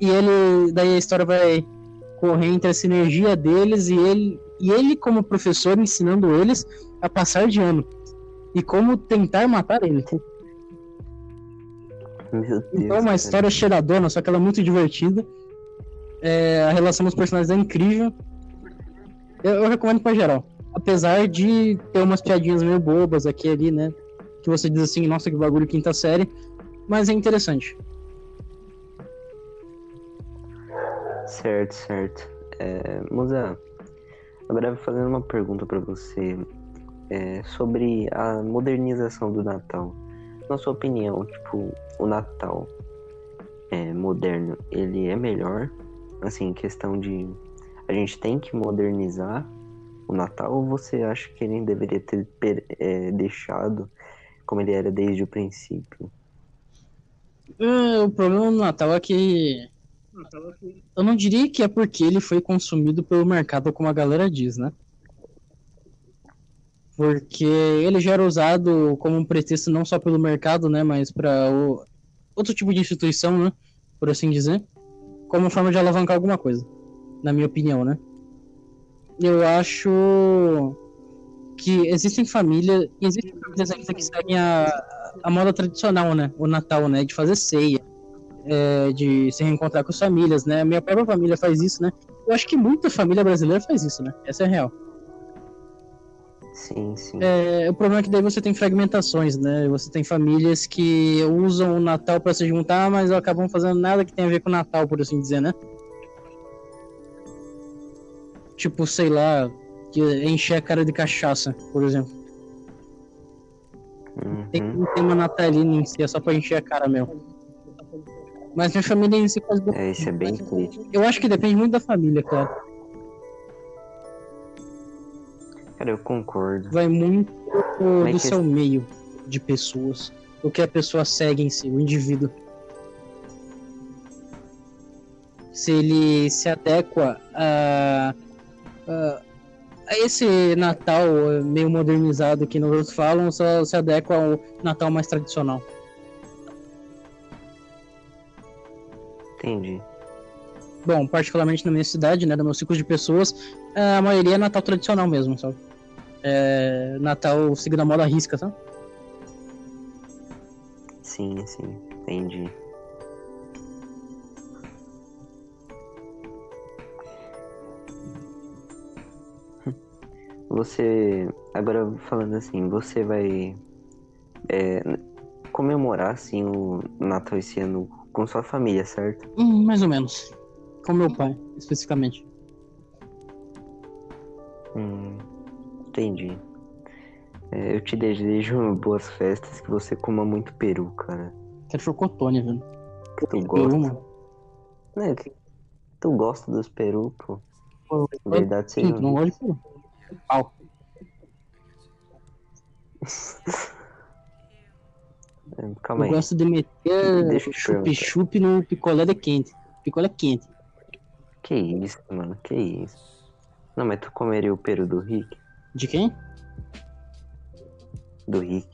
E ele. Daí a história vai correr entre a sinergia deles e ele, e ele como professor ensinando eles a passar de ano. E como tentar matar ele. Meu Deus. Então é uma cara. história cheiradona, só que ela é muito divertida. É, a relação dos personagens é incrível. Eu, eu recomendo pra geral. Apesar de ter umas piadinhas meio bobas aqui e ali, né? Que você diz assim, nossa, que bagulho quinta série. Mas é interessante. Certo, certo. É, Musa, agora fazendo uma pergunta pra você é, sobre a modernização do Natal. Na sua opinião, tipo, o Natal é, moderno, ele é melhor? Assim, questão de a gente tem que modernizar o Natal ou você acha que ele deveria ter é, deixado como ele era desde o princípio? É, o problema do Natal é que. Eu não diria que é porque ele foi consumido pelo mercado, como a galera diz, né? Porque ele já era usado como um pretexto não só pelo mercado, né? Mas para outro tipo de instituição, né? Por assim dizer. Como forma de alavancar alguma coisa. Na minha opinião, né? Eu acho que existem famílias. Existem famílias ainda que seguem a, a moda tradicional, né? O Natal, né? De fazer ceia, é, de se reencontrar com as famílias, né? A minha própria família faz isso, né? Eu acho que muita família brasileira faz isso, né? Essa é a real. Sim, sim. É, o problema é que daí você tem fragmentações, né? Você tem famílias que usam o Natal para se juntar, mas acabam fazendo nada que tenha a ver com o Natal, por assim dizer, né? Tipo, sei lá, que encher a cara de cachaça, por exemplo. Tem Uhum. um tema natalino em si, é só pra encher a cara mesmo. Mas minha família em si faz É, isso é bem triste. Eu acho que depende muito da família, cara. Cara, eu concordo. Vai muito do, é seu meio de pessoas. O que a pessoa segue em si, o indivíduo. Se ele se adequa a, a, a esse Natal meio modernizado que nós falam, só se adequa ao Natal mais tradicional. Entendi. Bom, particularmente na minha cidade, né, do meu ciclo de pessoas, a maioria é Natal tradicional mesmo, sabe? É, Natal seguindo a moda risca, sabe? Sim, sim, entendi. Você, agora falando assim, você vai é, comemorar assim o Natal esse ano com sua família, certo? Hum, mais ou menos. Com meu pai, especificamente. Hum, entendi. É, eu te desejo boas festas, que você coma muito peru, cara. Quero chocotone, velho. Que tu Peru, gosta. mano. Né, que tu gosta dos peru, pô. Pô, Verdade Sim, não dita. gosto de peru. Pau. Calma Eu aí. gosto de meter eu chup-chup no picolé de quente. Picolé quente. Que isso, mano, que isso. Não, mas tu comeria o peru do Rick? De quem? Do Rick.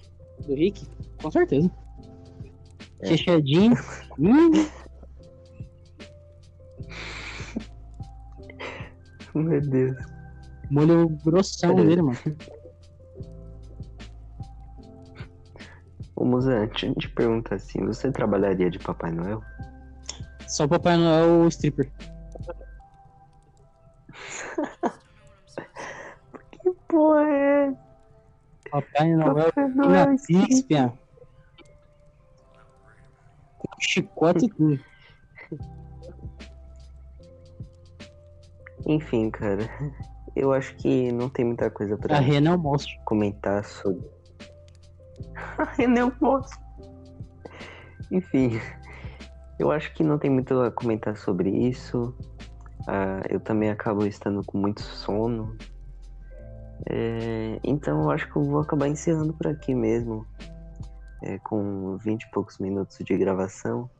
Do Rick? Com certeza. É. Recheadinho. hum, Meu Deus. Molho grossão dele, mano. Ô, eu te perguntar assim, você trabalharia de Papai Noel? Só o Papai Noel o stripper. Que porra é? Papai Noel Papai na Noel Pixpia. Com chicote e tudo. Enfim, cara, eu acho que não tem muita coisa pra A Rena é o monstro. comentar sobre. Eu posso. Enfim, eu acho que não tem muito a comentar sobre isso. Ah, eu também acabo estando com muito sono. É, então eu acho que eu vou acabar encerrando por aqui mesmo. É, com 20 e poucos minutos de gravação.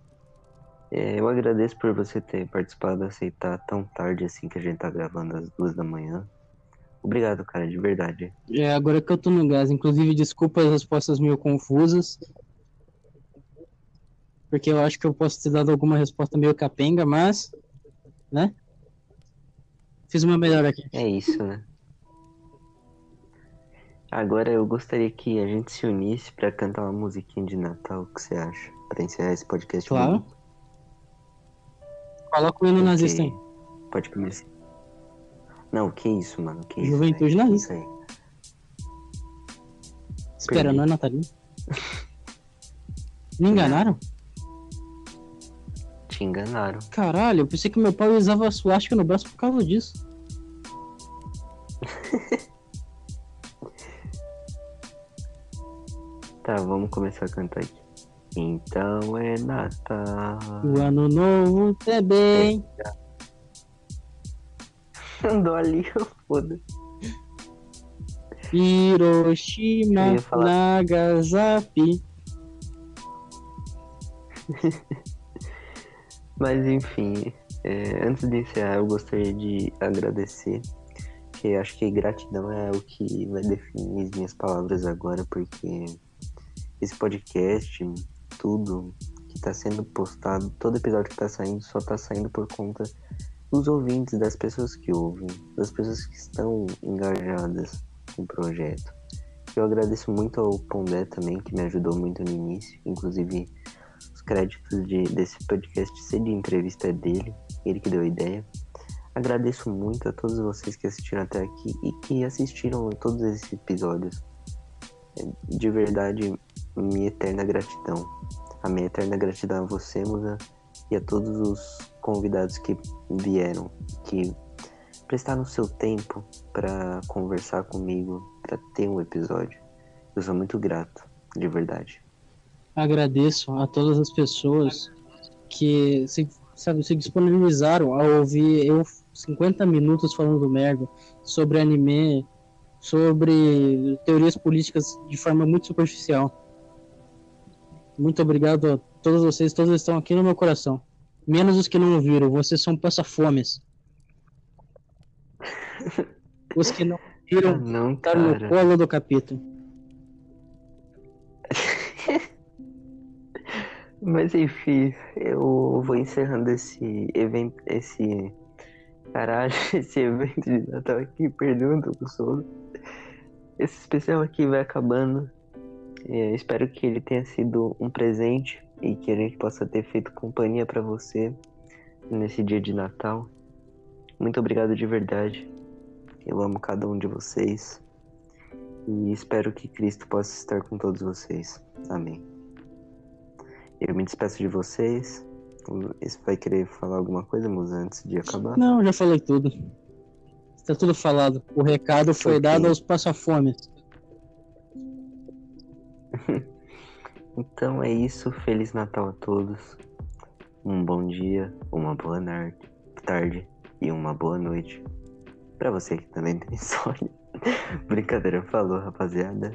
É, eu agradeço por você ter participado, aceitar tão tarde assim que a gente tá gravando às duas da manhã. Obrigado, cara, de verdade. É, agora que eu tô no gás, inclusive, desculpa as respostas meio confusas. Porque eu acho que eu posso ter dado alguma resposta meio capenga, mas. Né? Fiz uma melhor aqui. É isso, né? Agora eu gostaria que a gente se unisse pra cantar uma musiquinha de Natal. O que você acha? Pra encerrar esse podcast. Claro. bonito. Coloca o hino nazista aí. Pode começar. Não, que isso, mano? Que isso? Juventude velho? nazista. Isso aí. Espera, Perdi. não é natalino? Me enganaram? Te enganaram. Caralho, eu pensei que meu pai usava suástica no braço por causa disso. Tá, vamos começar a cantar aqui. Então é Natal. O ano novo também. Andou ali, foda. Hiroshima, Nagasaki. Mas enfim, é, antes de encerrar, eu gostaria de agradecer, que acho que gratidão é o que vai definir as minhas palavras agora, porque esse podcast, tudo que está sendo postado, todo episódio que está saindo, só está saindo por conta dos ouvintes, das pessoas que ouvem, das pessoas que estão engajadas com o projeto. Eu agradeço muito ao Pondé também, que me ajudou muito no início, inclusive os créditos de, desse podcast ser de entrevista dele, ele que deu a ideia. Agradeço muito a todos vocês que assistiram até aqui e que assistiram todos esses episódios. É, De verdade, minha eterna gratidão. A minha eterna gratidão a você, Musa, e a todos os convidados que vieram, que prestaram seu tempo para conversar comigo, para ter um episódio. Eu sou muito grato, de verdade. Agradeço a todas as pessoas que se, sabe, se disponibilizaram a ouvir eu 50 minutos falando merda sobre anime, sobre teorias políticas de forma muito superficial. Muito obrigado a todos vocês, todos estão aqui no meu coração. Menos os que não ouviram, vocês são passafomes. Os que não Ah, viram não, estão no colo do capítulo. Mas enfim, eu vou encerrando esse evento, esse caralho, esse evento de Natal aqui, perdendo o sono. Esse especial aqui vai acabando. É, espero que ele tenha sido um presente e que a gente possa ter feito companhia pra você nesse dia de Natal. Muito obrigado de verdade. Eu amo cada um de vocês e espero que Cristo possa estar com todos vocês. Amém. Eu me despeço de vocês. Você vai querer falar alguma coisa, Musa, antes de acabar? Não, já falei tudo. Está tudo falado. O recado foi Ok. dado aos passafomes. Então é isso. Feliz Natal a todos. Um bom dia, uma boa tarde e uma boa noite. Pra você que também tem insônia. Brincadeira, falou, rapaziada.